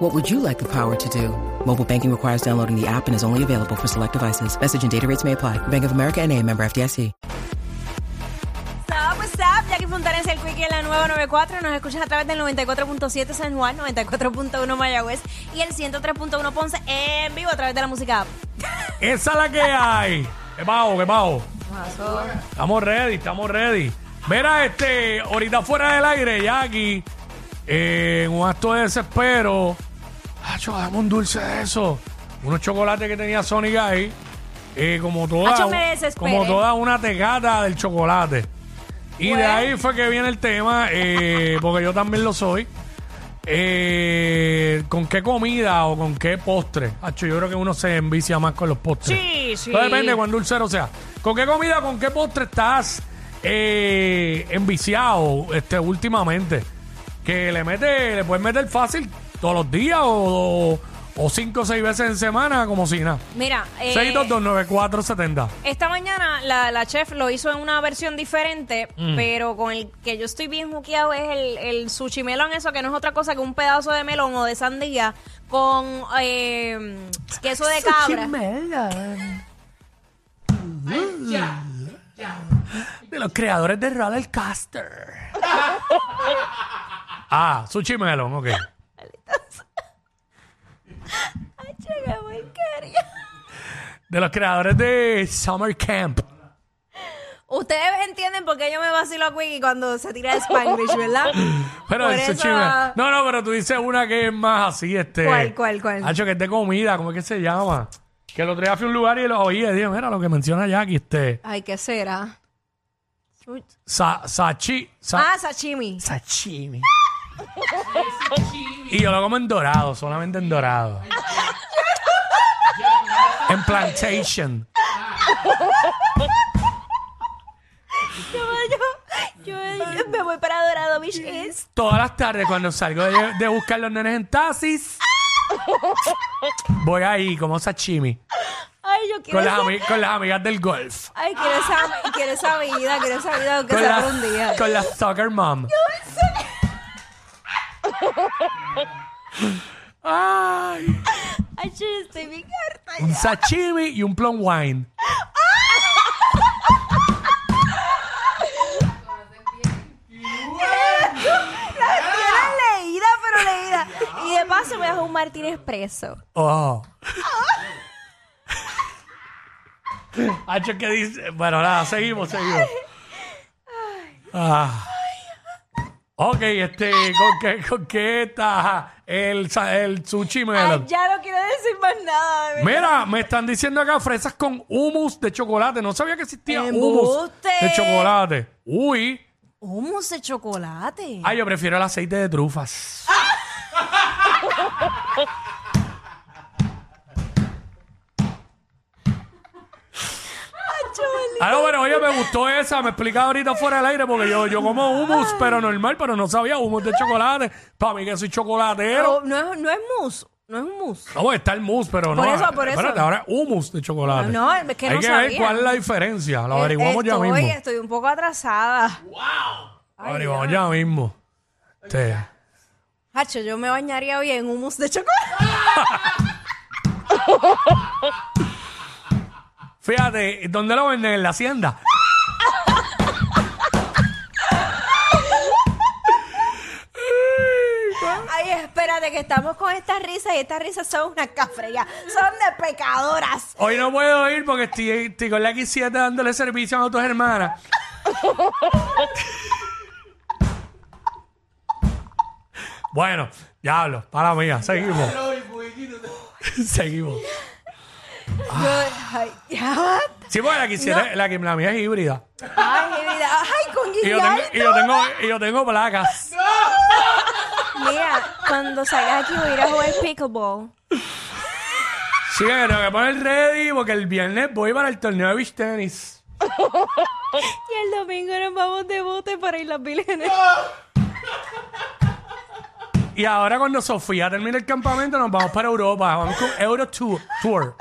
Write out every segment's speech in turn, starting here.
What would you like the power to do? Mobile banking requires downloading the app and is only available for select devices. Message and data rates may apply. Bank of America and a member FDIC. What's up, what's up? Jackie Fontanes, el Quickie en la nueva 94. Nos escuchas a través del 94.7 San Juan, 94.1 Mayagüez y el 103.1 Ponce en vivo a través de la música. app. Esa es la que hay. ¿Qué bajo, qué bajo? Estamos ready, estamos ready. Mira, este, ahorita fuera del aire, Jackie, eh, en un acto de desespero, Hacho, dame un dulce de eso. Unos chocolates que tenía Sonic ahí, eh, como toda, Hacho, me desesperé. como toda una tecata del chocolate. Y de Bueno. ahí fue que viene el tema, eh, porque yo también lo soy. Eh, ¿Con qué comida o con qué postre? Hacho, yo creo que uno se envicia más con los postres. Sí, sí. Todo depende de cuán dulcero sea. ¿Con qué comida, o con qué postre estás eh, enviciado este, últimamente? Que le mete, le puedes meter fácil todos los días o, o cinco o seis veces en semana como si nada. Mira, eh, 6229470. esta mañana la, la chef lo hizo en una versión diferente, Mm. pero con el que yo estoy bien juqueado es el, el sushi melón, eso que no es otra cosa que un pedazo de melón o de sandía con eh, queso de cabra. De los creadores de Roller Caster. ah, sushi melon, ok. Ay, chica, porquería. De los creadores de Summer Camp. Ustedes entienden por qué yo me vacilo a Quickie cuando se tira de Spanglish, ¿verdad? Pero Por eso-. No, no, pero tú dices una que es más así, este. ¿Cuál, cuál, cuál? Hacho, que es de comida, ¿cómo es que se llama? Que día fui a un lugar y lo oí y dije, mira lo que menciona Jackie, este. Ay, ¿qué será? Sa, sachi. sa- Ah, sashimi. sashimi. y yo lo como en dorado, solamente en dorado. en plantation. Yo, yo, yo, yo me voy para Dorado Beach East. Todas las tardes cuando salgo de, de buscar los nenes en taxis, voy ahí como sashimi. Ay, yo quiero Con las, esa, ami- con las amigas del golf. Ay, quiero esa, quiero esa vida, quiero esa vida aunque Con sea por un día. con la soccer mom. Ay, Ay, yo estoy bien harta un sashimi y un plum wine. Leída, pero leída. Y de paso me dejo un Martín Expreso. Oh. Hacho, ¿qué dice? Bueno, nada, seguimos, seguimos. Ah. Ok, este, ¿con qué, con qué está el, sa- el sushi Ay, melon? ya no quiero decir más nada. de verdad. Mira, me están diciendo acá fresas con hummus de chocolate. No sabía que existía hummus ¡Embuste! de chocolate. Uy. Hummus de chocolate. Ay, yo prefiero el aceite de trufas. Ah, no, pero oye, me gustó esa. Me explicaba ahorita fuera del aire porque yo, yo como hummus, pero normal, pero no sabía hummus de chocolate. Para mí que soy chocolatero. No es, no es mousse, no es un mousse. No, está el mousse, pero no. Por eso, por eso. Espérate, ahora es hummus de chocolate. No, es que Hay no que ver cuál es la diferencia. Lo averiguamos ya mismo. Estoy un poco atrasada. Lo averiguamos ya mismo. Este, Hacho, yo me bañaría hoy en hummus de chocolate. Fíjate, ¿dónde lo venden? En la hacienda. Ay, espérate, que estamos con estas risas y estas risas son unas cafreas. Son de pecadoras. Hoy no puedo ir porque estoy, estoy con la X7 dándole servicio a otras hermanas. bueno, ya hablo, para mía, seguimos. seguimos. Yo- ay, ya. Sí, porque la X7, la, que- la mía es híbrida. Ay, mi vida. Ay, con Y yo tengo, y yo tengo, y yo tengo placas. Mira, cuando salgas aquí voy a ir a jugar pickleball. Sí, que tengo que poner ready porque el viernes voy para el torneo de beach tenis. Y el domingo nos vamos de bote para Islas Vírgenes. Y ahora cuando Sofía termine el campamento nos vamos para Europa. Vamos con Euro Tour. Tour.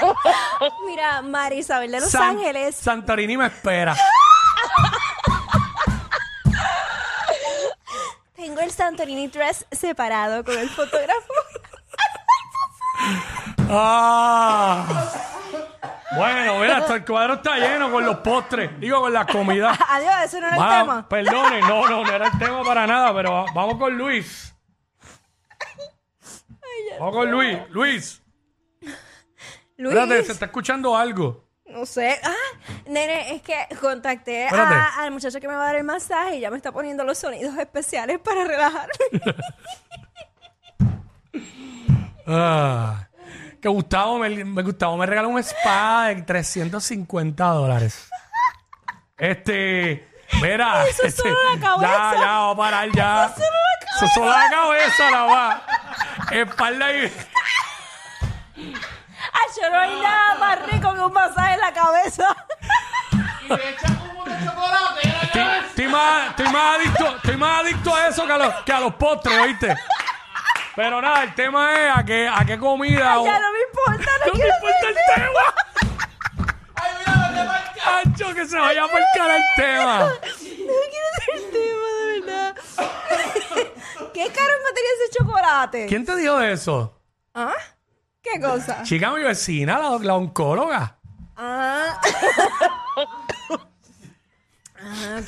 Mira, María Isabel de Los San- Ángeles. Santorini me espera. Tengo el Santorini Dress separado con el fotógrafo. Ah. Bueno, mira, hasta el cuadro está lleno con los postres. Digo, con la comida. Adiós, eso no era el tema. Perdone, no, no, no era el tema para nada, pero va- vamos con Luis. Vamos con Luis. Luis, Luis, espérate, se está escuchando algo. no sé. Ah, nene, es que contacté Espérate. a- al muchacho que me va a dar el masaje y ya me está poniendo los sonidos especiales para relajarme. Ah, que Gustavo me, me- Gustavo me regaló un spa de 350 dólares. Este, mira. Eso es este, solo la cabeza. Ya, ya, va a parar ya. Eso es solo la cabeza, la va. Espalda y. Ay, yo no hay nada más rico que un masaje en la cabeza. Estoy, estoy más, estoy más adicto, estoy más adicto a eso que a los, que a los postres, ¿oíste? Pero nada, el tema es a qué, a qué comida. o- ya no me importa, no, No me quiero importa el tema. Ancho, que se vaya a marcar el tema. No quiero el tema, de verdad. ¿Qué caro en materia ese chocolate? ¿Quién te dijo eso? ¿Ah? ¿Qué cosa? Chica, mi vecina, la, la oncóloga. Ah. Ah.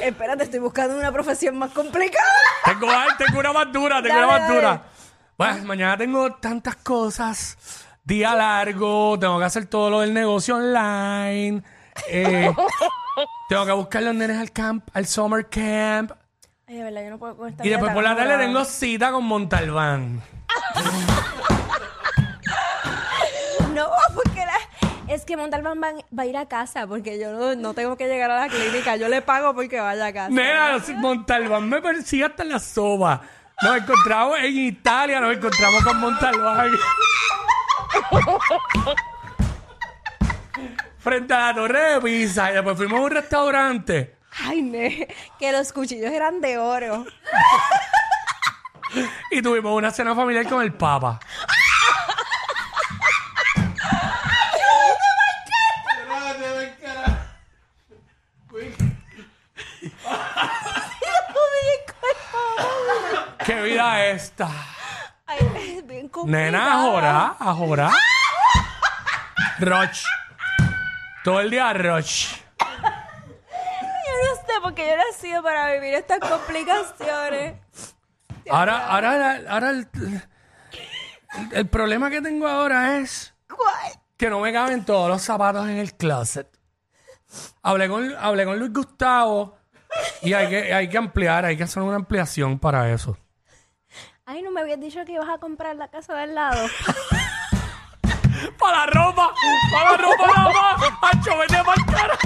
Espérate, estoy buscando una profesión más complicada. Tengo, ay, tengo una más dura, tengo Dale, una más dale. dura. Pues mañana tengo tantas cosas. Día largo, tengo que hacer todo lo del negocio online. eh, tengo que buscar los nenes al camp, al summer camp. Ay, de verdad, yo no puedo con esta Y después por la tarde tengo cita con Montalbán. No, porque la- es que Montalbán va, va a ir a casa porque yo no, no tengo que llegar a la clínica. Yo le pago porque vaya a casa. Nena, los- Montalbán me persigue hasta en la soba. Nos encontramos en Italia, nos encontramos con Montalbán. Frente a la torre de Pisa. Y después fuimos a un restaurante. Ay, ne, que los cuchillos eran de oro. Y tuvimos una cena familiar con el Papa. ¿Qué vida es esta? Ay, es bien complicado. Nena, ahora, ahora. Roch. Todo el día Roch. Yo no sé, porque yo no he nacido para vivir estas complicaciones. Ahora, ahora, ahora el, el problema que tengo ahora es ¿Cuál? que no me caben todos los zapatos en el closet. Hablé con, hablé con Luis Gustavo y hay que, hay que ampliar, hay que hacer una ampliación para eso. Ay, no me habías dicho que ibas a comprar la casa del lado. ¡Para la ropa! ¡Para la ropa nada más! ¡Ancho, vete para cara!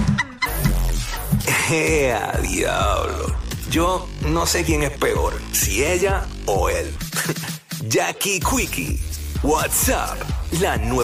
¡Ea, diablo! Yo no sé quién es peor, si ella o él. Jackie Quickie, WhatsApp, la nueva.